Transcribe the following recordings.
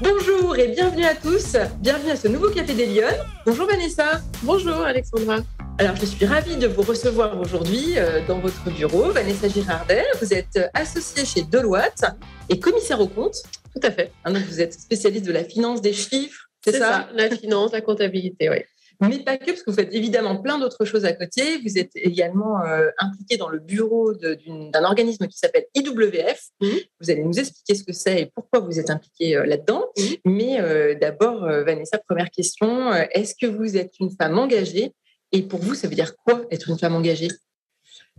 Bonjour et bienvenue à tous. Bienvenue à ce nouveau Café des Lyonnes. Bonjour Vanessa. Bonjour Alexandra. Alors, je suis ravie de vous recevoir aujourd'hui euh, dans votre bureau. Vanessa Girardel, vous êtes associée chez Deloitte et commissaire au compte. Tout à fait. Donc, vous êtes spécialiste de la finance, des chiffres, c'est ça, ça La finance, la comptabilité, oui mais pas que, parce que vous faites évidemment plein d'autres choses à côté. Vous êtes également euh, impliqué dans le bureau d'un organisme qui s'appelle IWF. Mmh. Vous allez nous expliquer ce que c'est et pourquoi vous êtes impliqué euh, là-dedans. Mmh. Mais euh, d'abord, Vanessa, première question, est-ce que vous êtes une femme engagée? Et pour vous, ça veut dire quoi être une femme engagée?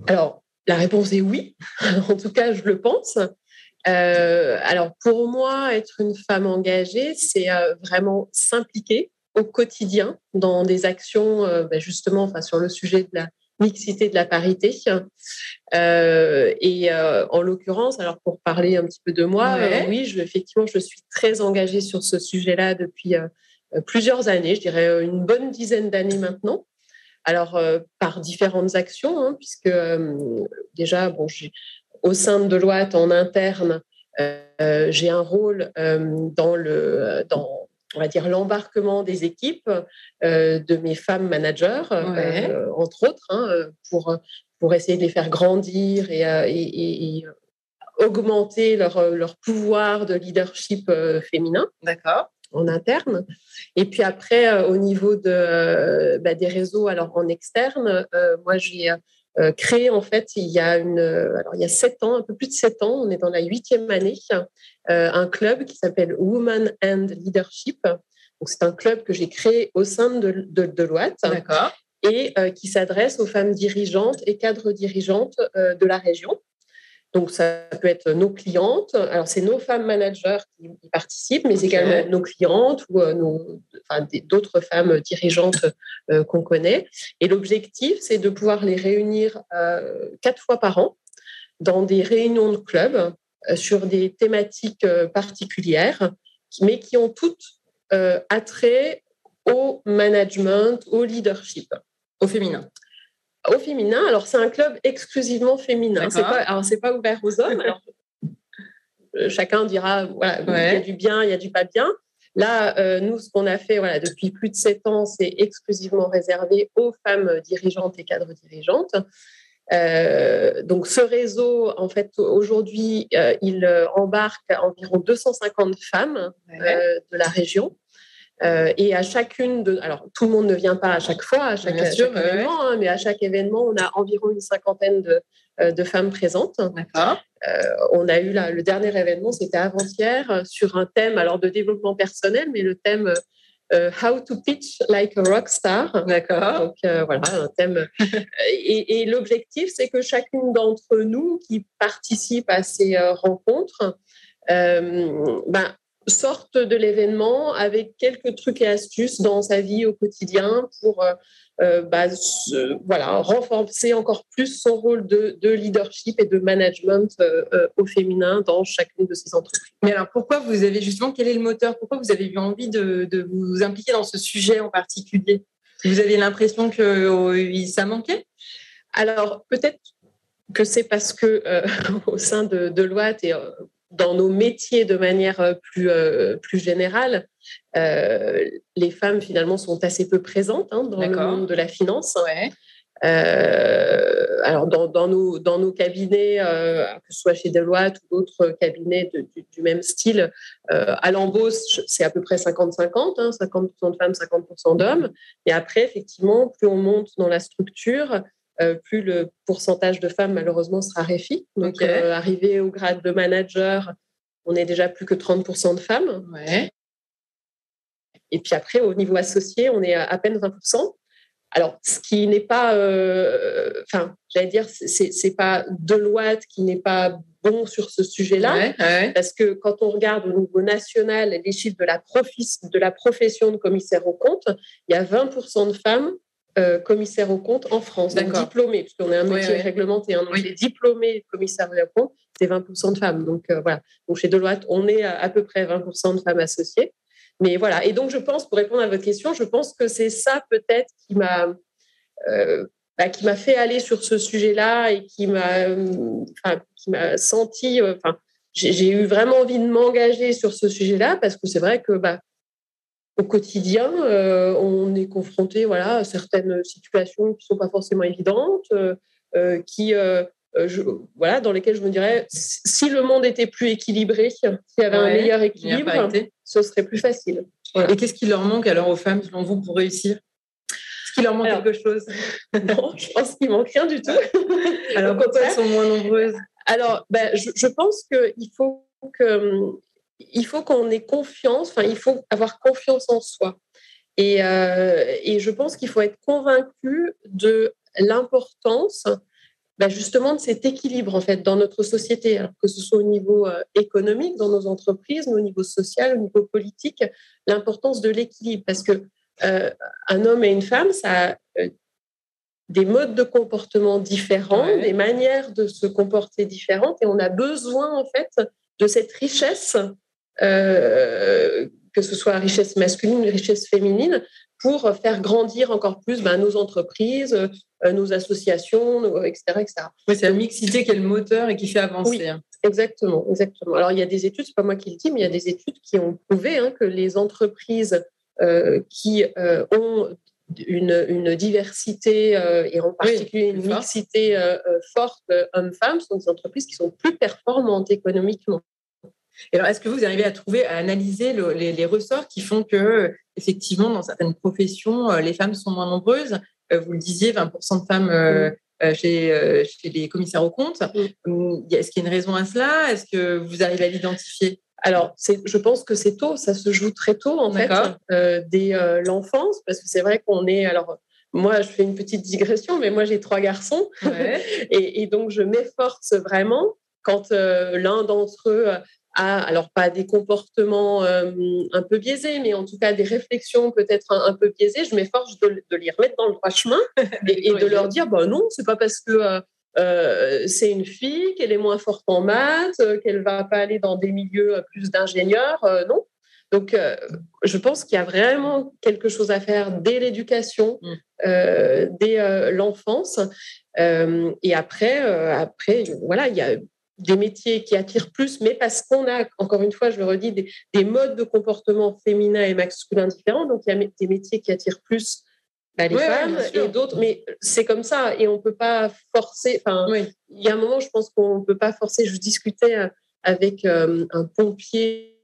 Alors, la réponse est oui. en tout cas, je le pense. alors, pour moi, être une femme engagée, c'est vraiment s'impliquer au quotidien dans des actions euh, ben, justement enfin, sur le sujet de la mixité de la parité. Euh, et euh, en l'occurrence, alors pour parler un petit peu de moi, oui, je, effectivement, je suis très engagée sur ce sujet-là depuis plusieurs années, je dirais une bonne dizaine d'années maintenant. Alors, par différentes actions, hein, puisque déjà, bon, au sein de Deloitte, en interne, j'ai un rôle dans le, dans, on va dire, l'embarquement des équipes euh, de mes femmes managers, euh, entre autres, hein, pour, pour essayer de les faire grandir et, et, augmenter leur, leur, pouvoir de leadership euh, féminin. D'accord. En interne. Et puis après, au niveau de, bah, des réseaux, alors en externe, moi j'ai euh, créé en fait il y a une, alors il y a sept ans, un peu plus de sept ans, on est dans la huitième année, euh, un club qui s'appelle Women and Leadership. Donc c'est un club que j'ai créé au sein de, de, Deloitte. Et euh, qui s'adresse aux femmes dirigeantes et cadres dirigeantes de la région. Donc, ça peut être nos clientes. Alors, c'est nos femmes managers qui, participent, mais également nos clientes ou nos, enfin, d'autres femmes dirigeantes euh, qu'on connaît. Et l'objectif, c'est de pouvoir les réunir euh, quatre fois par an dans des réunions de club euh, sur des thématiques particulières, mais qui ont toutes attrait au management, au leadership. Au féminin au féminin. Alors, c'est un club exclusivement féminin. C'est pas, alors, c'est pas ouvert aux hommes. chacun dira, voilà, il y a du bien, il y a du pas bien. Là, euh, nous, ce qu'on a fait voilà, depuis plus de sept ans, c'est exclusivement réservé aux femmes dirigeantes et cadres dirigeantes. Euh, donc, ce réseau, en fait, aujourd'hui, euh, il embarque environ 250 femmes de la région. Et à chacune de, alors tout le monde ne vient pas à chaque fois, à chaque, événement, hein, mais à chaque événement, on a environ une cinquantaine de, de femmes présentes. D'accord. Euh, on a eu là, le dernier événement, c'était avant-hier, euh, sur un thème alors de développement personnel, mais le thème euh, How to pitch like a rock star. D'accord. Donc voilà, un thème. et, l'objectif, c'est que chacune d'entre nous qui participe à ces rencontres ben, sorte de l'événement avec quelques trucs et astuces dans sa vie au quotidien pour euh, bah, voilà, renforcer encore plus son rôle de, leadership et de management euh, euh, au féminin dans chacune de ces entreprises. Mais alors, pourquoi vous avez justement, quel est le moteur? Pourquoi vous avez eu envie de, vous impliquer dans ce sujet en particulier? Vous avez l'impression que ça manquait? Alors, peut-être que c'est parce que au sein de Deloitte et dans nos métiers de manière euh, plus, euh, plus générale, euh, les femmes finalement sont assez peu présentes hein, dans le monde de la finance. alors dans, dans, nos, dans nos cabinets, que ce soit chez Deloitte ou d'autres cabinets du, même style, à l'embauche, c'est à peu près 50-50, 50%, 50 de femmes, 50% d'hommes. Et après, effectivement, plus on monte dans la structure, plus le pourcentage de femmes, malheureusement, sera réfi. Donc, euh, arrivé au grade de manager, on est déjà plus que 30% de femmes. Et puis après, au niveau associé, on est à, peine 20%. Alors, ce qui n'est pas, euh, enfin, j'allais dire, c'est pas Deloitte qui n'est pas bon sur ce sujet-là, parce que quand on regarde au niveau national les chiffres de la, de la profession de commissaire au compte, il y a 20% de femmes euh, commissaire au compte en France, donc diplômé, puisqu'on est un métier réglementé. Hein, donc les diplômés commissaires au compte, c'est 20% de femmes. Donc euh, voilà. Donc chez Deloitte, on est à, peu près 20% de femmes associées. Mais voilà. Et donc je pense, pour répondre à votre question, je pense que c'est ça peut-être qui m'a euh, bah, qui m'a fait aller sur ce sujet-là et qui m'a qui m'a senti. Enfin, j'ai eu vraiment envie de m'engager sur ce sujet-là parce que c'est vrai que bah, au quotidien, euh, on est confronté voilà, à certaines situations qui ne sont pas forcément évidentes, euh, qui, voilà, dans lesquelles je me dirais, si le monde était plus équilibré, s'il y avait un meilleur équilibre, ce serait plus facile. Et qu'est-ce qui leur manque alors aux femmes, selon vous, pour réussir? Est-ce qu'il leur manque quelque chose? Non, je pense qu'il manque rien du tout. alors pourquoi elles sont moins nombreuses? Alors, ben, je, pense qu'il faut que il faut qu'on ait confiance, enfin, il faut avoir confiance en soi. Et, euh, et je pense qu'il faut être convaincu de l'importance ben, justement de cet équilibre en fait dans notre société, que ce soit au niveau euh, économique, dans nos entreprises, mais au niveau social, au niveau politique, l'importance de l'équilibre. Parce que euh, un homme et une femme, ça a des modes de comportement différents, des manières de se comporter différentes, et on a besoin en fait de cette richesse, que ce soit richesse masculine ou richesse féminine, pour faire grandir encore plus ben, nos entreprises, euh, nos associations, etc. etc. Oui, c'est la mixité qui est le moteur et qui fait avancer. Oui, exactement, exactement. Alors, il y a des études, c'est pas moi qui le dis, mais il y a des études qui ont prouvé hein, que les entreprises euh, qui ont une, diversité euh, et en particulier une mixité euh, euh, forte hommes-femmes sont des entreprises qui sont plus performantes économiquement. Et alors, est-ce que vous arrivez à trouver, à analyser les, ressorts qui font que, effectivement, dans certaines professions, les femmes sont moins nombreuses? Vous le disiez, 20% de femmes chez, chez, les commissaires aux comptes. Hum, est-ce qu'il y a une raison à cela? Est-ce que vous arrivez à l'identifier? Alors, je pense que c'est tôt, ça se joue très tôt en fait, euh, dès euh, l'enfance, parce que c'est vrai qu'on est. Alors, moi, je fais une petite digression, mais moi, j'ai trois garçons, et, donc je m'efforce vraiment quand euh, l'un d'entre eux alors pas des comportements un peu biaisés, mais en tout cas des réflexions peut-être un, peu biaisées, je m'efforce de, les remettre dans le droit chemin et, de leur dire, bah non, c'est pas parce que euh, c'est une fille, qu'elle est moins forte en maths, euh, qu'elle va pas aller dans des milieux euh, plus d'ingénieurs, non. Donc, je pense qu'il y a vraiment quelque chose à faire dès l'éducation, mm. dès l'enfance. et après, après, voilà, il y a des métiers qui attirent plus, mais parce qu'on a, encore une fois, je le redis, des, des modes de comportement féminin et masculin différents. Donc, il y a des métiers qui attirent plus bah, les femmes et d'autres, mais c'est comme ça et on peut pas forcer. Enfin, il y a un moment, je pense qu'on peut pas forcer. Je discutais euh, avec euh, un pompier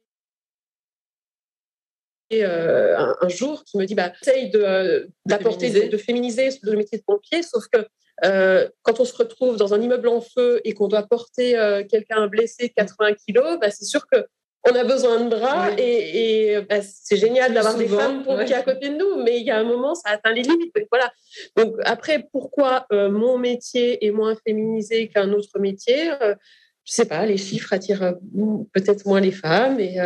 euh, un, jour qui me dit bah, essaye de, d'apporter, de, féminiser le métier de pompier, sauf que quand on se retrouve dans un immeuble en feu et qu'on doit porter quelqu'un blessé 80 kilos, bah, c'est sûr que on a besoin de bras et, bah, c'est génial d'avoir des femmes pompiers à côté de nous, mais il y a un moment, ça atteint les limites. Donc, voilà. Donc après, pourquoi euh, mon métier est moins féminisé qu'un autre métier Je euh, sais pas, les chiffres attirent euh, peut-être moins les femmes et,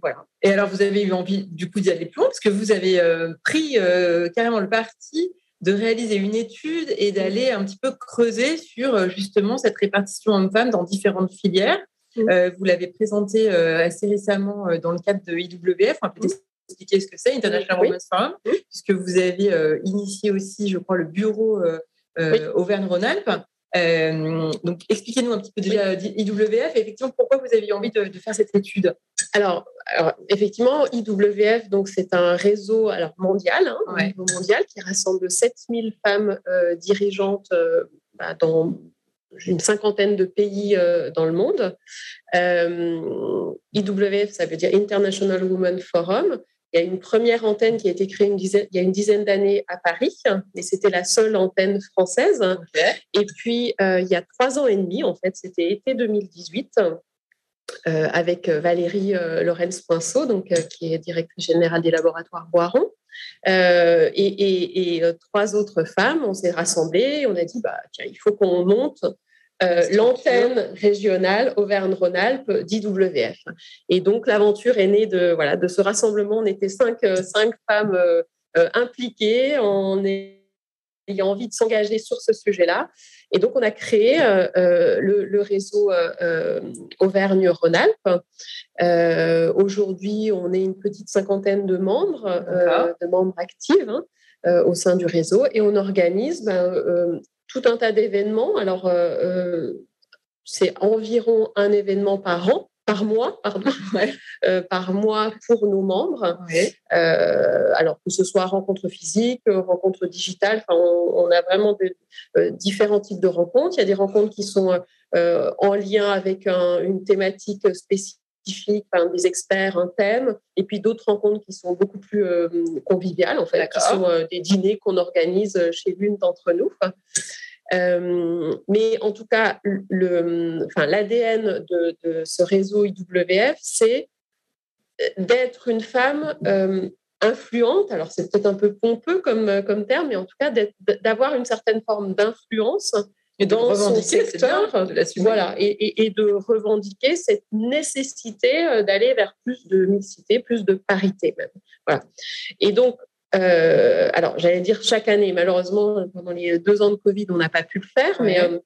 voilà. Et alors, vous avez eu envie du coup d'y aller plus loin parce que vous avez pris carrément le parti de réaliser une étude et d'aller un petit peu creuser sur justement cette répartition homme-femme dans différentes filières. Mm. Euh, vous l'avez présenté euh, assez récemment euh, dans le cadre de IWF. On va peut-être mm. expliquer ce que c'est, International Women's Forum, mm. puisque vous avez initié aussi, je crois, le bureau Auvergne-Rhône-Alpes. Donc, expliquez-nous un petit peu déjà IWF et effectivement pourquoi vous aviez envie de, faire cette étude? Alors, effectivement, IWF, donc c'est un réseau alors mondial, hein, mondial, qui rassemble 7000 femmes dirigeantes bah, dans une cinquantaine de pays euh, dans le monde. Euh, IWF, ça veut dire International Women Forum. Il y a une première antenne qui a été créée une dizaine, il y a une dizaine d'années à Paris, et c'était la seule antenne française. Et puis, euh, il y a trois ans et demi, en fait, c'était été 2018, avec Valérie Lorenz-Poinceau, donc, qui est directrice générale des laboratoires Boiron. et, trois autres femmes, on s'est rassemblées, on a dit, bah, tiens, il faut qu'on monte euh, l'antenne régionale Auvergne-Rhône-Alpes d'IWF. Et donc l'aventure est née de, voilà, de ce rassemblement. On était cinq, euh, cinq femmes euh, impliquées en ayant envie de s'engager sur ce sujet-là. Et donc on a créé le, réseau Auvergne-Rhône-Alpes. Aujourd'hui, on est une petite cinquantaine de membres, de membres actifs. Hein, au sein du réseau et on organise ben, tout un tas d'événements. Alors, euh, euh, c'est environ un événement par an par mois, pardon, euh, par mois pour nos membres. Euh, alors que ce soit rencontre physique, rencontre digitale, on, a vraiment euh, différents types de rencontres. Il y a des rencontres qui sont en lien avec une thématique spécifique, des experts, un thème, et puis d'autres rencontres qui sont beaucoup plus conviviales, en fait, qui sont des dîners qu'on organise chez l'une d'entre nous. Euh, mais en tout cas, l'ADN de, ce réseau IWF, c'est d'être une femme euh, influente. Alors, c'est peut-être un peu pompeux comme, comme terme, mais en tout cas, d'avoir une certaine forme d'influence dans son secteur, voilà, et, et, de revendiquer cette nécessité euh, d'aller vers plus de mixité, plus de parité même. Voilà. Et donc, euh, alors, j'allais dire chaque année. Malheureusement, pendant les deux ans de Covid, on n'a pas pu le faire, mais euh,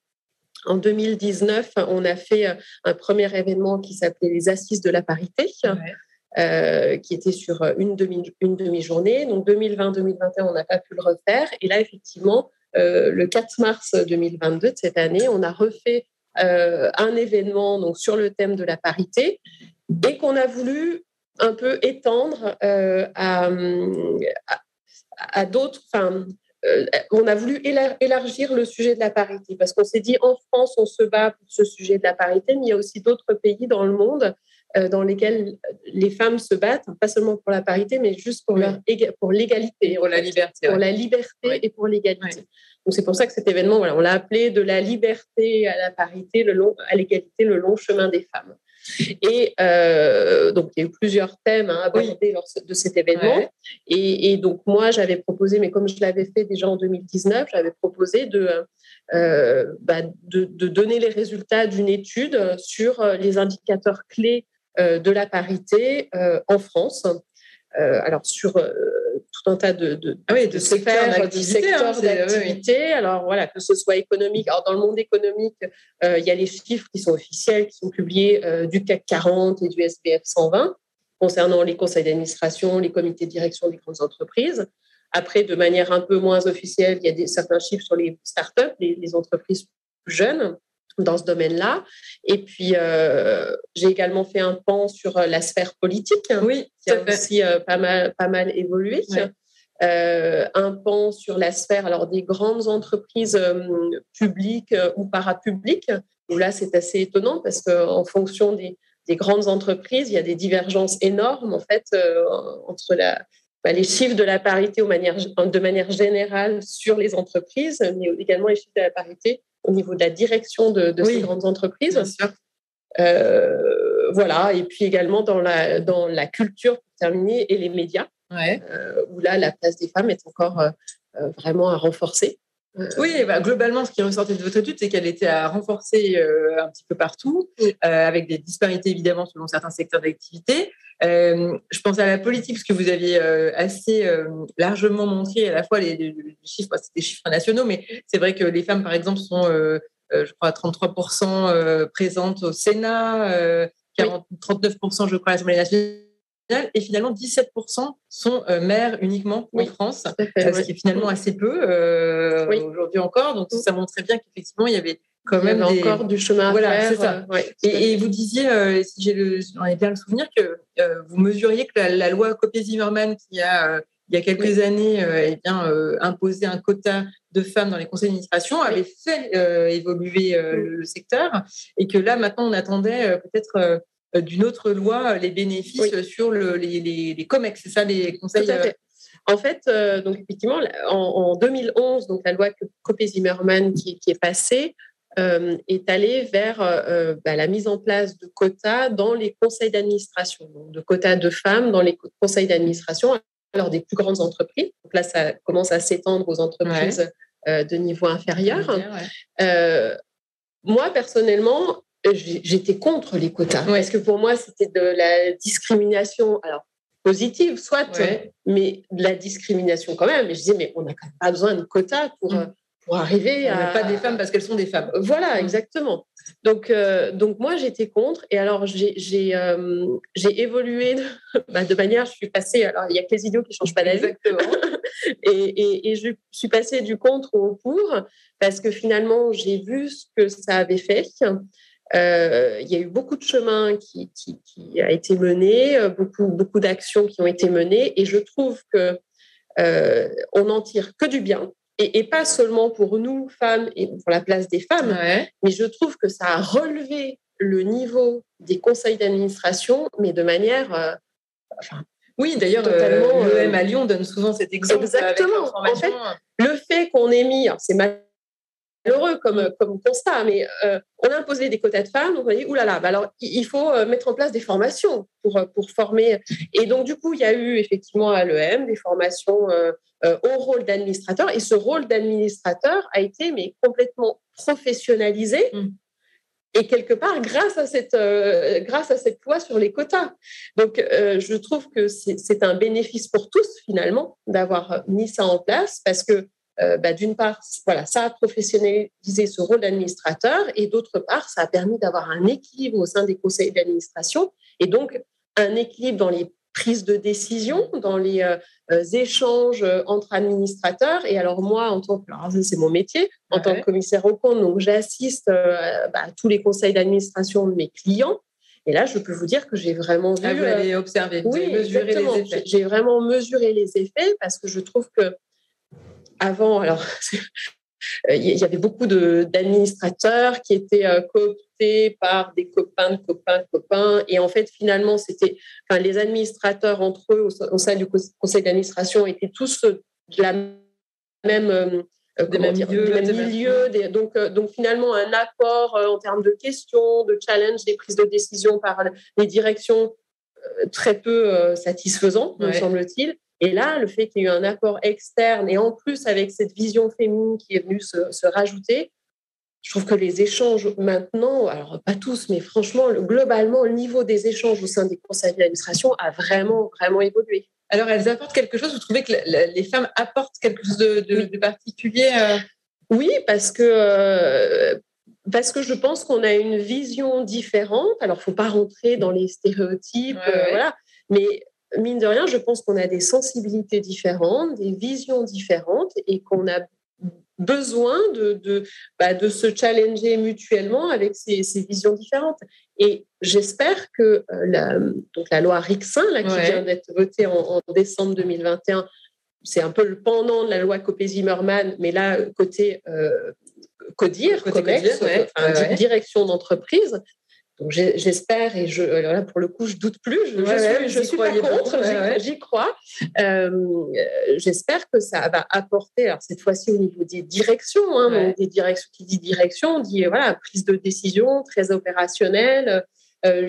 en 2019, on a fait un premier événement qui s'appelait les Assises de la parité. qui était sur une demi une demi. Donc 2020-2021, on n'a pas pu le refaire. Et là, effectivement, le 4 mars 2022 de cette année, on a refait un événement donc sur le thème de la parité et qu'on a voulu un peu étendre euh, à, d'autres. Euh, on a voulu élargir le sujet de la parité parce qu'on s'est dit en France, on se bat pour ce sujet de la parité, mais il y a aussi d'autres pays dans le monde euh, dans lesquels les femmes se battent, pas seulement pour la parité, mais juste pour, pour l'égalité. Pour la liberté. Pour la liberté et pour l'égalité. Donc c'est pour ça que cet événement, voilà, on l'a appelé de la liberté à la parité, le long, à l'égalité, le long chemin des femmes. Et euh, donc, il y a eu plusieurs thèmes hein, abordés lors de cet événement. Et, donc, moi, j'avais proposé, mais comme je l'avais fait déjà en 2019, j'avais proposé euh, bah, de, de, donner les résultats d'une étude sur les indicateurs clés euh, de la parité en France. alors, sur tout un tas de, de, ah de, secteurs d'activité. Hein, alors voilà, que ce soit économique. Alors dans le monde économique, euh, il y a les chiffres qui sont officiels, qui sont publiés euh, du CAC 40 et du SBF 120 concernant les conseils d'administration, les comités de direction des grandes entreprises. Après, de manière un peu moins officielle, il y a des, certains chiffres sur les startups, les, les entreprises plus jeunes dans ce domaine-là. Et puis, euh, j'ai également fait un pan sur euh, la sphère politique, oui, qui a aussi euh, pas, mal, pas mal évolué. un pan sur la sphère alors, des grandes entreprises publiques ou parapubliques, où là, c'est assez étonnant parce qu'en fonction des, des, grandes entreprises, il y a des divergences énormes en fait, entre la, bah, les chiffres de la parité de manière générale sur les entreprises, mais également les chiffres de la parité au niveau de la direction de, ces grandes entreprises. Bien sûr. Euh, voilà, et puis également dans la, dans la culture, pour terminer, et les médias, euh, où là, la place des femmes est encore euh, vraiment à renforcer. Oui, bah, globalement, ce qui ressortait de votre étude, c'est qu'elle était à renforcer un petit peu partout, avec des disparités évidemment selon certains secteurs d'activité. je pense à la politique, parce que vous aviez assez largement montré à la fois les, chiffres, c'est des chiffres nationaux, mais c'est vrai que les femmes, par exemple, sont, je crois, 33% présentes au Sénat, 39%, je crois, à l'Assemblée nationale et finalement 17% sont euh, mères uniquement en France, ce qui est finalement assez peu euh, aujourd'hui encore. Donc ça montrait bien qu'effectivement il y avait quand même encore du chemin à faire. Ça. Euh, et, vous disiez, si j'ai j'en ai bien le souvenir, que vous mesuriez que la, loi Copé-Zimmermann qui a il y a quelques années eh bien, imposé un quota de femmes dans les conseils d'administration avait fait évoluer le, secteur et que là maintenant on attendait peut-être euh, d'une autre loi euh, les bénéfices sur le, les, les, COMEX, c'est ça les conseils euh, En fait, donc effectivement, en, 2011, donc la loi Copé-Zimmermann qui, qui, est passée est allée vers bah, la mise en place de quotas dans les conseils d'administration, de quotas de femmes dans les conseils d'administration, alors des plus grandes entreprises. Donc là, ça commence à s'étendre aux entreprises de niveau inférieur. moi, personnellement, j'étais contre les quotas. Parce que pour moi, c'était de la discrimination. Alors, positive, soit, mais de la discrimination quand même. Et je disais, mais on n'a quand même pas besoin de quotas pour, mm. pour arriver à. pas des femmes parce qu'elles sont des femmes. Voilà, mm. exactement. Donc, euh, donc moi, j'étais contre. Et alors, j'ai euh, évolué de, bah, de, manière, je suis passée. Alors, il n'y a que les idiots qui ne changent pas d'avis. et, et, je suis passée du contre au pour parce que finalement, j'ai vu ce que ça avait fait. Euh, il y a eu beaucoup de chemin qui, qui, qui a été mené, beaucoup, beaucoup d'actions qui ont été menées, et je trouve que euh, on n'en tire que du bien. Et, pas seulement pour nous, femmes, et pour la place des femmes, mais je trouve que ça a relevé le niveau des conseils d'administration, mais de manière... Euh, oui, d'ailleurs. Euh, à Lyon donne souvent cet exemple. Exactement. en fait, le fait qu'on ait mis, c'est mal heureux comme, comme constat, mais euh, on a imposé des quotas de femmes, donc on a dit, oulala, bah alors il faut euh, mettre en place des formations pour, euh, pour former. Et donc, du coup, il y a eu effectivement à l'EM des formations au rôle d'administrateur, et ce rôle d'administrateur a été mais complètement professionnalisé. Mmh. Et quelque part, grâce à cette, grâce à cette loi sur les quotas. Donc, je trouve que c'est un bénéfice pour tous, finalement, d'avoir mis ça en place, parce que euh, bah, d'une part, voilà, ça a professionnalisé ce rôle d'administrateur et d'autre part, ça a permis d'avoir un équilibre au sein des conseils d'administration et donc un équilibre dans les prises de décision, dans les euh, euh, échanges entre administrateurs. Et alors moi, en tant que, c'est mon métier, en tant que commissaire au compte, donc j'assiste bah, à tous les conseils d'administration de mes clients. Et là, je peux vous dire que j'ai vraiment ah, vu. Ah, vous observer, oui, mesuré les effets. J'ai vraiment mesuré les effets parce que je trouve que avant, alors, euh, il y avait beaucoup d'administrateurs qui étaient euh, cooptés par des copains de copains de copains. Et en fait, finalement, c'était, enfin, les administrateurs entre eux au, sein du conseil d'administration étaient tous de la même, euh, milieu, donc, donc finalement, un accord en termes de questions, de challenge, des prises de décision par les directions très peu satisfaisant, me semble-t-il. Et là, le fait qu'il y ait eu un accord externe et en plus avec cette vision féminine qui est venue se, rajouter, je trouve que les échanges maintenant, alors pas tous, mais franchement, globalement, le niveau des échanges au sein des conseils d'administration a vraiment, vraiment évolué. Alors, elles apportent quelque chose Vous trouvez que les femmes apportent quelque chose de, particulier euh? Oui, parce que, euh, parce que je pense qu'on a une vision différente. Alors, il ne faut pas rentrer dans les stéréotypes, euh, voilà. Mais mine de rien, je pense qu'on a des sensibilités différentes, des visions différentes et qu'on a besoin de, de, bah, de, se challenger mutuellement avec ces, visions différentes. Et j'espère que euh, la, donc la loi RICSIN, là, qui vient d'être votée en, décembre 2021, c'est un peu le pendant de la loi Copé-Zimmermann, mais là, côté euh, CODIR, COMEX, direction d'entreprise, donc j'espère, et je, là pour le coup je doute plus, je, je suis, pas contre, j'y crois. Euh, j'espère que ça va apporter, alors cette fois-ci au niveau des directions, hein, des directions qui dit direction, dit voilà prise de décision très opérationnelle. Euh,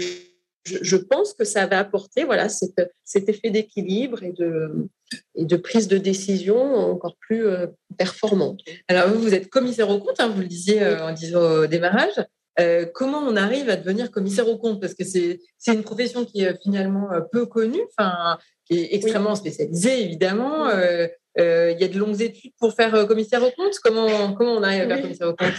je, pense que ça va apporter voilà cet, cet effet d'équilibre et de, et de prise de décision encore plus euh, performante. Alors vous, vous êtes commissaire au compte, hein, vous le disiez en disant au démarrage. Euh, comment on arrive à devenir commissaire au compte Parce que c'est une profession qui est finalement euh, peu connue, enfin, qui est extrêmement spécialisée, évidemment. Euh, il y a de longues études pour faire commissaire au compte. Comment, comment on arrive à faire commissaire au compte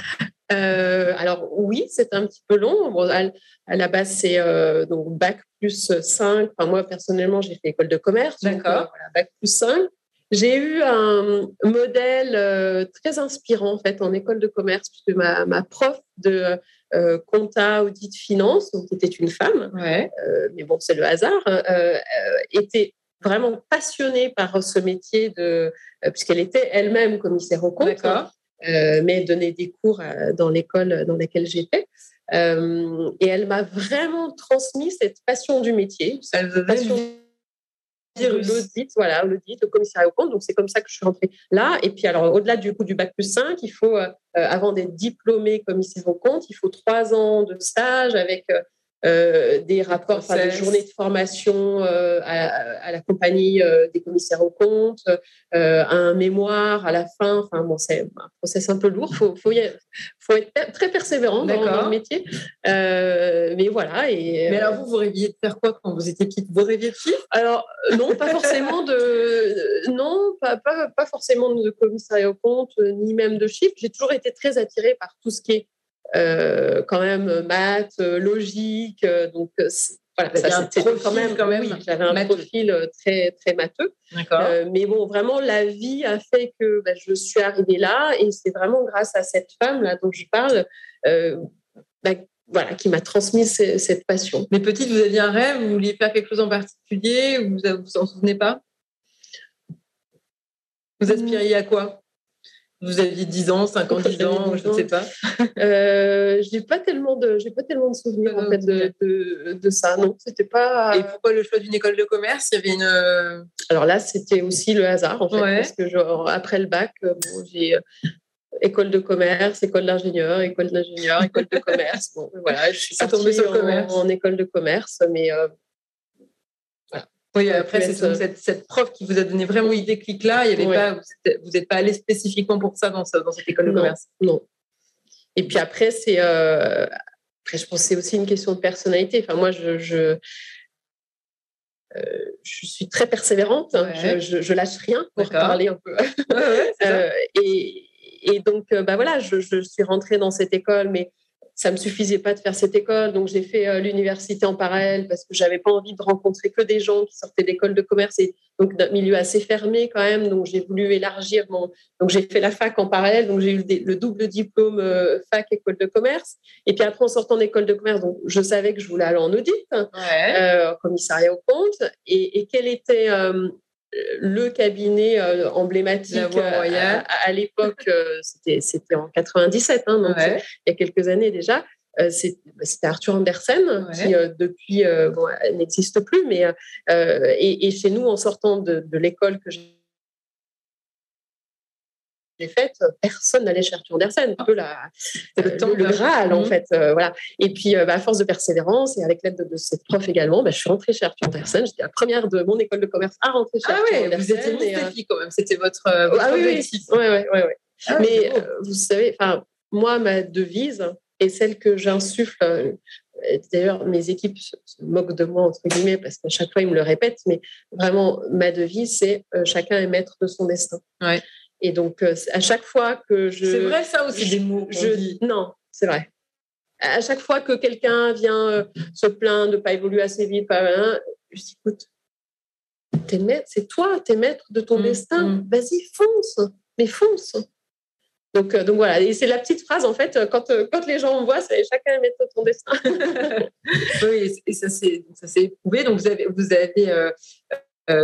alors oui, c'est un petit peu long. à, la base, c'est donc bac plus 5. Enfin, moi, personnellement, j'ai fait école de commerce. D'accord. bac plus 5. J'ai eu un modèle très inspirant en fait en école de commerce puisque ma, ma prof de euh, compta, audit, finance, donc qui était une femme, euh, mais bon, c'est le hasard, hein, euh, était vraiment passionnée par ce métier de, puisqu'elle était elle-même commissaire au compte, mais donnait des cours dans l'école dans laquelle j'étais. et elle m'a vraiment transmis cette passion du métier, cette passion l'audit, voilà, l'audit, le commissariat au compte. Donc, c'est comme ça que je suis rentrée là. Et puis, alors, au-delà du coup du bac plus 5, il faut, euh, avant d'être diplômé commissaire au compte, il faut trois ans de stage avec euh, des rapports, enfin, des journées de formation euh, à, la compagnie euh, des commissaires aux comptes, un mémoire à la fin. Enfin, bon, c'est un process un peu lourd. Il faut, faut, faut, être très persévérant dans, le métier. mais voilà. Et, mais alors, vous, vous rêviez de faire quoi quand vous étiez petite? Vous rêviez de chiffres Alors, non, pas forcément de. Non, pas, pas, pas forcément de commissariat aux comptes, ni même de chiffres. J'ai toujours été très attirée par tout ce qui est euh, quand même maths, logique. Euh, donc, euh, voilà, ça c'était quand même, quand même j'avais un profil très très matheux. mais bon, vraiment la vie a fait que bah, je suis arrivée là et c'est vraiment grâce à cette femme là dont je parle. Bah, voilà, qui m'a transmis cette passion. Mais petite, vous aviez un rêve, vous vouliez faire quelque chose en particulier, vous vous en souvenez pas? Vous aspiriez à quoi? Vous aviez 10 ans, 5 ans, 10 ans, je ne sais pas. euh, j'ai pas tellement de, j'ai pas tellement de souvenirs en fait de, de, ça. Non, c'était pas. Et pourquoi le choix d'une école de commerce? Il y avait une. Euh, Alors là, c'était aussi le hasard en fait, parce que genre après le bac, euh, bon, j'ai école de commerce, école d'ingénieur, école d'ingénieur, école de commerce. Bon, voilà, je suis tombée sur le commerce. En, école de commerce, mais euh. Oui, après, c'est euh, cette, cette, prof qui vous a donné vraiment. Il y avait pas, vous n'êtes pas allé spécifiquement pour ça dans, dans cette école de commerce Non. Et puis après, c'est. Euh, après, je pense que c'est aussi une question de personnalité. Enfin, moi, je. je je suis très persévérante, je, je, lâche rien pour parler un peu. Ouais, et, et donc, euh, bah voilà, je, je, suis rentrée dans cette école, mais ça me suffisait pas de faire cette école. Donc, j'ai fait euh, l'université en parallèle parce que j'avais pas envie de rencontrer que des gens qui sortaient d'école de commerce et donc d'un milieu assez fermé quand même. Donc, j'ai voulu élargir mon. Donc, j'ai fait la fac en parallèle. Donc, j'ai eu le, double diplôme euh, fac école de commerce. Et puis après, en sortant d'école de commerce, donc je savais que je voulais aller en audit, ouais. commissariat au compte. Et, et quel était le cabinet euh, emblématique euh, à, l'époque, euh, c'était en 97, hein, donc il y a quelques années déjà. Bah, c'était Arthur Andersen qui depuis n'existe plus, mais et, chez nous en sortant de, de l'école que j'ai j'ai faites, personne n'allait chercher Andersen, un peu la, le, euh, le, Graal en fait. Euh, voilà. Et puis, euh, bah, à force de persévérance et avec l'aide de, cette prof également, bah, je suis rentrée chez Arthur Andersen. J'étais la première de mon école de commerce à rentrer chez ah Arthur ouais, Vous étiez Miss quand même, c'était votre, votre ah, objectif. Oui, oui, oui. Ah Mais vous savez, moi, ma devise est celle que j'insuffle. D'ailleurs, mes équipes se, moquent de moi, entre guillemets, parce qu'à chaque fois, ils me le répètent, mais vraiment, ma devise, c'est chacun est maître de son destin. Ouais. Et donc, euh, à chaque fois que je. C'est vrai, ça aussi, des mots. Je, Non, c'est vrai. À chaque fois que quelqu'un vient euh, se plaindre de ne pas évoluer assez vite, pas, je dis écoute, t'es maître, c'est toi, t'es maître de ton mmh, destin. Mmh. Vas-y, fonce, mais fonce. Donc, euh, donc voilà, et c'est la petite phrase en fait, quand, quand les gens me voient, c'est chacun est maître de ton destin. oui, et ça s'est éprouvé. Donc vous avez, vous avez euh,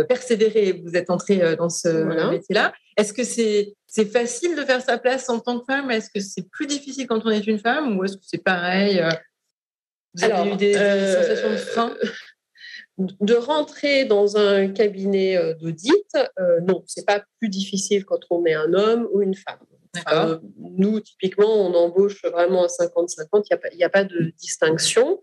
persévérer, vous êtes entrée euh, dans ce métier-là. Est-ce que c'est c'est facile de faire sa place en tant que femme? Est-ce que c'est plus difficile quand on est une femme? Ou est-ce que c'est pareil euh? Vous avez eu des, sensations de frein? de rentrer dans un cabinet d'audit, non, c'est pas plus difficile quand on est un homme ou une femme. nous, typiquement, on embauche vraiment à 50-50, il n'y a, a, pas de distinction.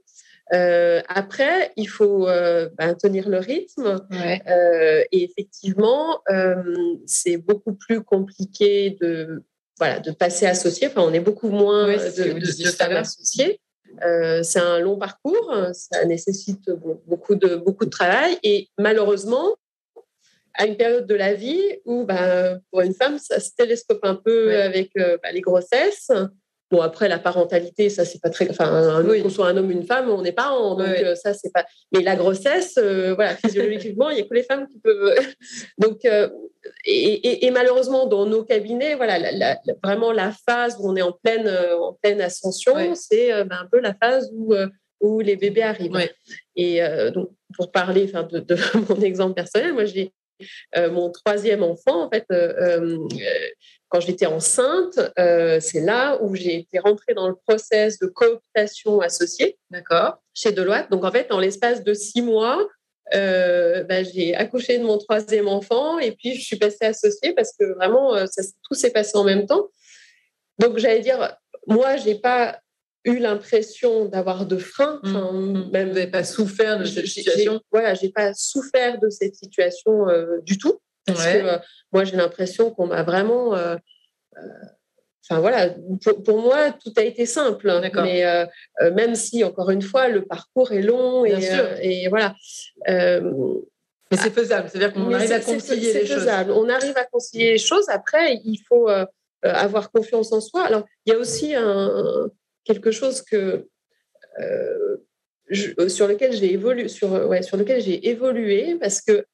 Euh, après, il faut euh, ben, tenir le rythme. Euh, et effectivement, c'est beaucoup plus compliqué de, voilà, de passer associé. Enfin, on est beaucoup moins de, de, femmes associées. c'est un long parcours, ça nécessite beaucoup de, beaucoup de travail et malheureusement, à une période de la vie où ben, pour une femme, ça se télescope un peu avec ben, les grossesses, Bon, après, la parentalité, ça, c'est pas très. Enfin, qu'on soit un homme ou une femme, on n'est pas en. Donc, euh, ça, c'est pas. Mais la grossesse, euh, voilà, physiologiquement, il n'y a que les femmes qui peuvent. donc, euh, et, malheureusement, dans nos cabinets, voilà, vraiment la phase où on est en pleine, en pleine ascension, c'est ben, un peu la phase où, où les bébés arrivent. Et donc, pour parler de, de, mon exemple personnel, moi, j'ai mon troisième enfant, en fait, quand j'étais enceinte, euh, c'est là où j'ai été rentrée dans le process de cooptation associée. D'accord. Chez Deloitte. Donc, en fait, en l'espace de six mois, euh, bah, j'ai accouché de mon troisième enfant et puis je suis passée associée parce que vraiment, euh, tout s'est passé en même temps. Donc, j'allais dire, moi, je n'ai pas eu l'impression d'avoir de frein. Mmh. Même, vous n'avez pas souffert de cette situation? Voilà, je n'ai pas souffert de cette situation du tout. Parce que euh, moi, j'ai l'impression qu'on m'a vraiment. Euh, euh, enfin voilà, pour, moi, tout a été simple. Hein, mais même si, encore une fois, le parcours est long et, et voilà. mais c'est faisable, c'est-à-dire qu'on arrive à concilier les choses. On arrive à concilier les choses. Après, il faut avoir confiance en soi. Alors, il y a aussi un, quelque chose que sur lequel j'ai évolué, sur, ouais, sur lequel j'ai évolué parce que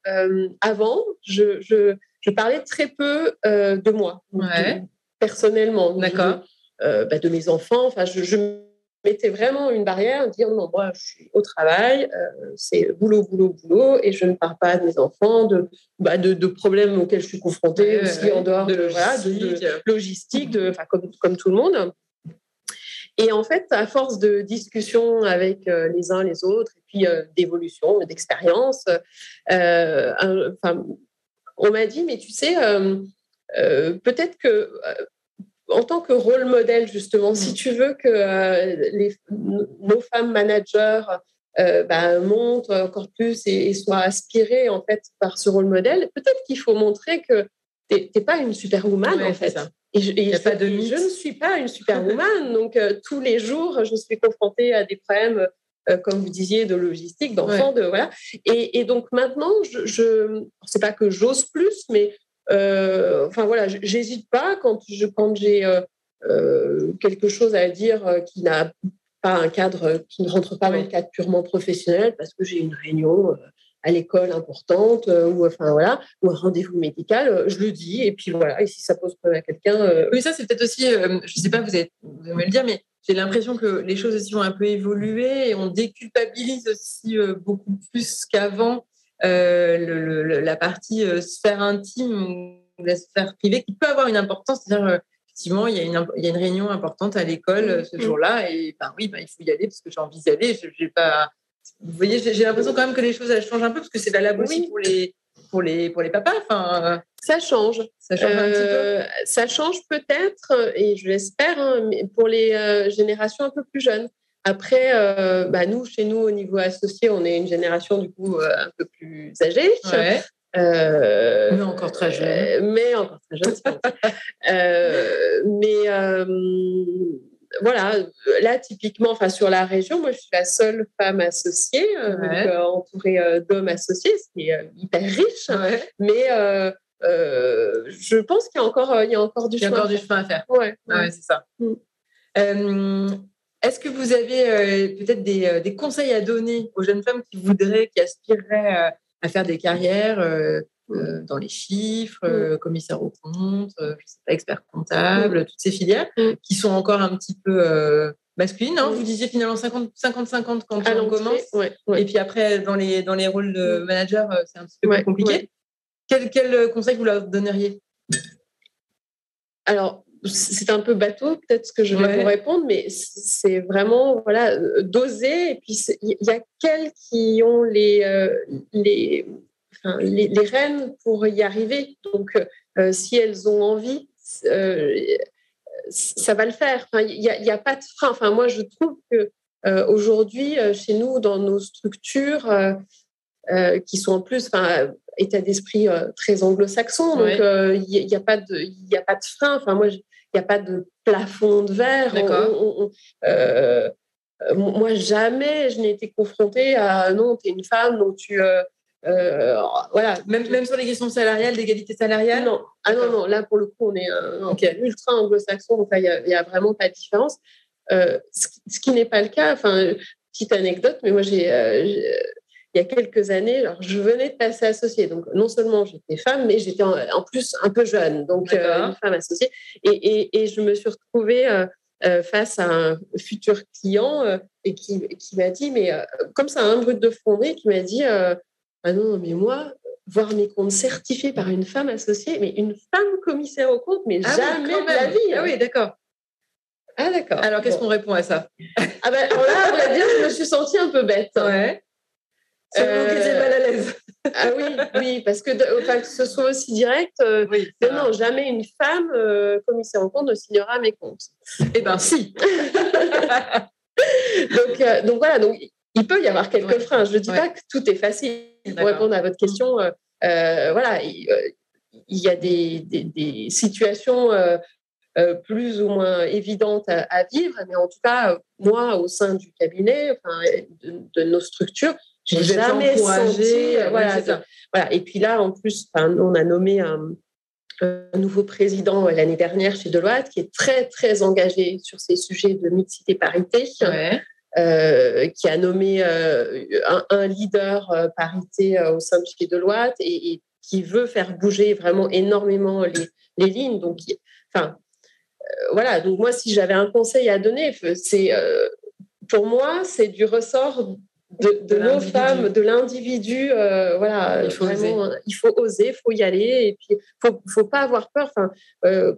avant, je, je, je, parlais très peu de moi, personnellement. D'accord. Bah, de mes enfants. Enfin, je, mettais vraiment une barrière, dire non, moi je suis au travail, euh, c'est boulot, boulot, boulot, et je ne parle pas de mes enfants, de, bah, de, problèmes auxquels je suis confrontée aussi en dehors de, de, logistique, de, comme, comme tout le monde. Et en fait, à force de discussions avec euh, les uns les autres, et puis euh, d'évolution, d'expérience, on m'a dit, mais tu sais, peut-être que en tant que rôle modèle, justement, si tu veux que euh, les, nos femmes managers euh, bah, montent encore plus et, soient aspirées en fait par ce rôle modèle, peut-être qu'il faut montrer que tu n'es pas une superwoman en fait. Et, je, et pas de je, ne suis pas une superwoman, donc euh, tous les jours, je suis confrontée à des problèmes, comme vous disiez, de logistique, d'enfants, de voilà. Et, donc maintenant, je, je c'est pas que j'ose plus, mais euh, enfin voilà, j'hésite pas quand je quand j'ai euh, euh, quelque chose à dire qui n'a pas un cadre, qui ne rentre pas dans le cadre purement professionnel, parce que j'ai une réunion à l'école importante ou enfin voilà ou un rendez-vous médical je le dis et puis voilà et si ça pose problème à quelqu'un oui ça c'est peut-être aussi je sais pas vous, allez, me le dire mais j'ai l'impression que les choses aussi vont un peu évoluer et on déculpabilise aussi beaucoup plus qu'avant euh, la partie euh, sphère intime ou la sphère privée qui peut avoir une importance. C'est-à-dire, euh, effectivement, il y, a une, il y a une réunion importante à l'école ce mm. jour-là et ben oui, ben, il faut y aller parce que j'ai envie d'y aller. J'ai pas... Vous voyez, j'ai l'impression quand même que les choses elles changent un peu parce que c'est valable aussi pour les, pour les, pour les papas. Enfin, ça change. Ça change. Ça change peut-être, et je l'espère, hein, pour les générations un peu plus jeunes. Après, euh, bah, nous, chez nous, au niveau associé, on est une génération du coup euh, un peu plus âgée. Euh, mais encore très jeune. mais encore très jeune. mais voilà, là, typiquement, enfin, sur la région, moi, je suis la seule femme associée, entourée d'hommes associés, ce qui est hyper riche. Mais je pense qu'il y a encore, il y a encore du, chemin, encore du chemin à faire. Ouais, c'est ça. Mm. Est-ce que vous avez euh, peut-être euh, des, conseils à donner aux jeunes femmes qui voudraient, qui aspireraient euh, à faire des carrières dans les chiffres, mm. commissaire aux comptes, je sais pas, expert comptable, toutes ces filières qui sont encore un petit peu masculines hein? Vous disiez finalement 50-50 quand on commence. Et puis après, dans les, dans les rôles de manager, c'est un petit peu plus compliqué. Quel, quel conseil vous leur donneriez? Alors, c'est un peu bateau peut-être ce que je vais vous répondre, mais c'est vraiment voilà euh, doser. Et puis il y a quels qui ont les euh, les, les, les rênes pour y arriver. Donc euh, si elles ont envie, ça va le faire. Il n'y a, a, pas de frein. Enfin moi je trouve que aujourd'hui chez nous dans nos structures qui sont en plus état d'esprit très anglo-saxon. Donc, il n'y a, pas de, il a pas de frein. Enfin, moi, il n'y a pas de plafond de verre. Euh, moi, jamais je n'ai été confrontée à non, tu es une femme, donc tu. Euh, euh, voilà. Même, même sur les questions salariales, d'égalité salariale Non. Ah non, non, là, pour le coup, on est ultra anglo-saxon, donc il n'y a, vraiment pas de différence. ce, qui n'est pas le cas, enfin, petite anecdote, mais moi, j'ai il y a quelques années, alors je venais de passer associée. Donc, non seulement j'étais femme, mais j'étais en, plus un peu jeune, donc euh, une femme associée. Et, et, je me suis retrouvée euh, euh, face à un futur client et qui, qui m'a dit, mais comme ça, un brut de fondée, qui m'a dit Ah non, mais moi, voir mes comptes certifiés par une femme associée, mais une femme commissaire aux comptes, mais ah jamais de la vie. Ah oui, d'accord. Ah d'accord. Alors qu'est-ce qu'on répond à ça? Ah ben là, à vrai dire, je me suis sentie un peu bête. Ouais. C'est euh, mal à l'aise. ah oui, oui, parce que, enfin, que ce soit aussi direct, euh, non, jamais une femme euh, commissaire en compte ne signera mes comptes. Eh bien, si. donc, euh, donc voilà, donc il peut y avoir quelques freins. Je ne dis pas que tout est facile. Pour répondre à votre question, voilà, il, y a des, des, situations plus ou moins évidentes à, vivre, mais en tout cas, moi, au sein du cabinet, enfin, de nos structures, j'ai jamais senti. Euh, voilà, voilà. Et puis là, en plus, on a nommé un, nouveau président euh, l'année dernière chez Deloitte qui est très, très engagé sur ces sujets de mixité parité. qui a nommé un, leader parité au sein de chez Deloitte et, qui veut faire bouger vraiment énormément les, les lignes. Donc, enfin, voilà. Donc moi, si j'avais un conseil à donner, c'est pour moi, c'est du ressort de, nos femmes, de l'individu. Euh, voilà, il faut, vraiment, il faut oser, il faut y aller, et puis il faut, faut pas avoir peur. Enfin, euh,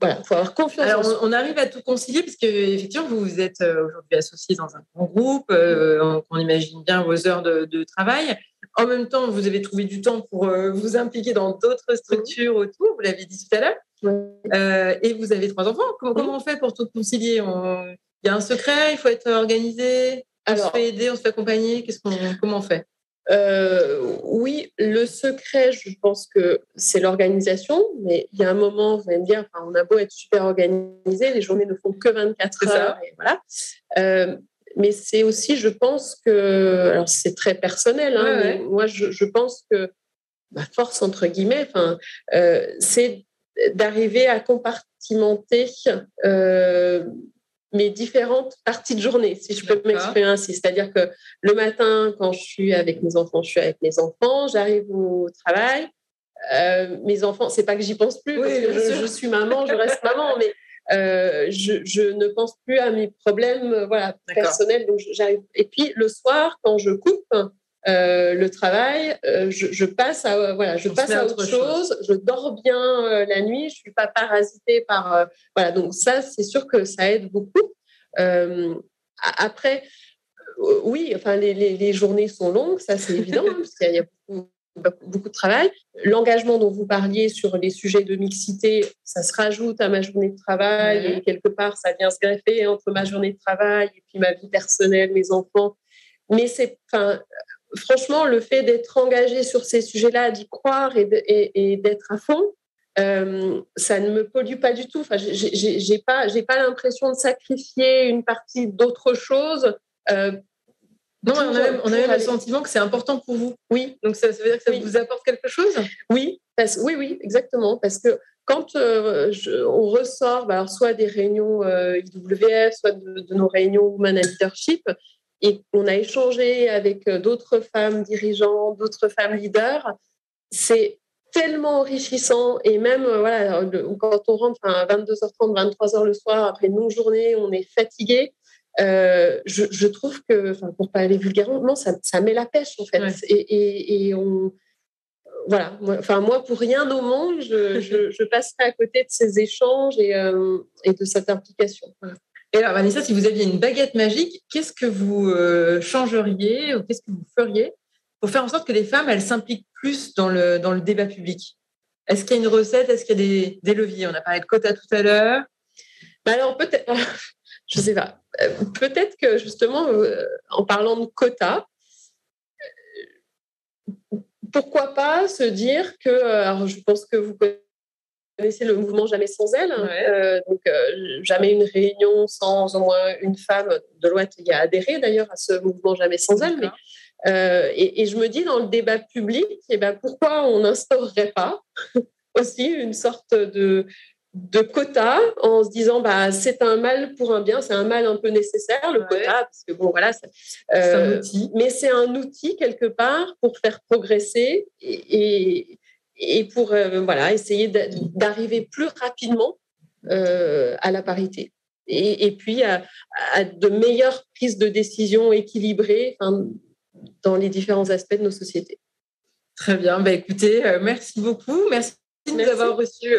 voilà, faut avoir confiance. Alors, on, arrive à tout concilier parce que effectivement, vous, vous êtes euh, aujourd'hui associé dans un grand groupe. on, imagine bien vos heures de, travail. En même temps, vous avez trouvé du temps pour vous impliquer dans d'autres structures autour. Vous l'avez dit tout à l'heure. et vous avez trois enfants. Comment, on fait pour tout concilier? Il y a un secret. Il faut être organisé? On se fait aider, on se fait accompagner? Qu'est-ce qu'on, Comment on fait? Euh, oui, le secret, je pense que c'est l'organisation, mais il y a un moment, vous allez me dire, on a beau être super organisé, les journées ne font que 24 heures, et voilà. Euh, mais c'est aussi, je pense que, alors c'est très personnel, hein, mais moi je, pense que ma force entre guillemets, euh, c'est d'arriver à compartimenter mes différentes parties de journée, si je peux m'exprimer ainsi. C'est-à-dire que le matin, quand je suis avec mes enfants, je suis avec mes enfants, j'arrive au travail. Euh, mes enfants, c'est pas que j'y pense plus, parce que je, suis maman, je reste maman, mais euh, je, je, ne pense plus à mes problèmes euh, voilà, personnels. Donc j'arrive. Et puis le soir, quand je coupe, euh, le travail, euh, je, passe à voilà, je passe à autre, chose. Je dors bien euh, la nuit, je suis pas parasitée par voilà. Donc ça, c'est sûr que ça aide beaucoup. après, oui, enfin les, journées sont longues, ça c'est évident hein, parce qu'il y a beaucoup, beaucoup de travail. L'engagement dont vous parliez sur les sujets de mixité, ça se rajoute à ma journée de travail et quelque part ça vient se greffer entre ma journée de travail et puis ma vie personnelle, mes enfants. Mais c'est, enfin, franchement, le fait d'être engagé sur ces sujets-là, d'y croire et, d'être à fond, euh, ça ne me pollue pas du tout. Enfin, j'ai pas, j'ai pas l'impression de sacrifier une partie d'autre chose. Euh, non, on a même, le sentiment que c'est important pour vous. Oui. Donc ça, veut dire que ça vous apporte quelque chose? Oui, oui, oui, exactement. Parce que quand euh, on ressort, bah, alors soit des réunions IWF, soit de, de, nos réunions Women Leadership, et on a échangé avec euh, d'autres femmes dirigeantes, d'autres femmes leaders. C'est tellement enrichissant et même euh, voilà, quand on rentre à 22h30, 23h le soir après une longue journée, on est fatigué. Euh, je, trouve que, pour pas aller vulgairement, ça, ça met la pêche en fait. Et, et, on, voilà, moi, enfin moi pour rien au monde, je, je, passerai à côté de ces échanges et, et de cette implication. Voilà. Et alors, Vanessa, si vous aviez une baguette magique, qu'est-ce que vous euh, changeriez ou qu'est-ce que vous feriez pour faire en sorte que les femmes, elles s'impliquent plus dans le, débat public? Est-ce qu'il y a une recette? Est-ce qu'il y a des, leviers? On a parlé de quotas tout à l'heure. Bah alors, peut-être, je ne sais pas, euh, peut-être que justement, euh, en parlant de quotas, pourquoi pas se dire que, alors je pense que vous connaissez connaissez le mouvement Jamais sans elle. Hein. Euh, donc, euh, jamais une réunion sans au moins une femme. de Deloitte y a adhéré d'ailleurs à ce mouvement Jamais sans elle. Mais, euh, et, je me dis, dans le débat public, eh ben, pourquoi on n'instaurerait pas aussi une sorte de, de quota en se disant bah c'est un mal pour un bien, c'est un mal un peu nécessaire le quota parce que bon voilà c'est un outil, mais c'est un outil quelque part pour faire progresser et, et pour euh, voilà, essayer d'arriver plus rapidement euh, à la parité. Et, puis à, de meilleures prises de décision équilibrées dans les différents aspects de nos sociétés. Très bien. Bah, écoutez, euh, merci beaucoup. Merci de nous avoir reçus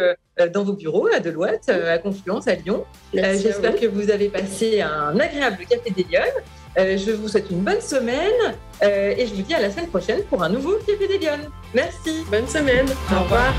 dans vos bureaux à Deloitte, à Confluence, à Lyon. J'espère que vous avez passé un agréable café des Lyonnes. Euh, je vous souhaite une bonne semaine euh, et je vous dis à la semaine prochaine pour un nouveau Café des Lyonnes. Merci. Bonne semaine. Au, revoir.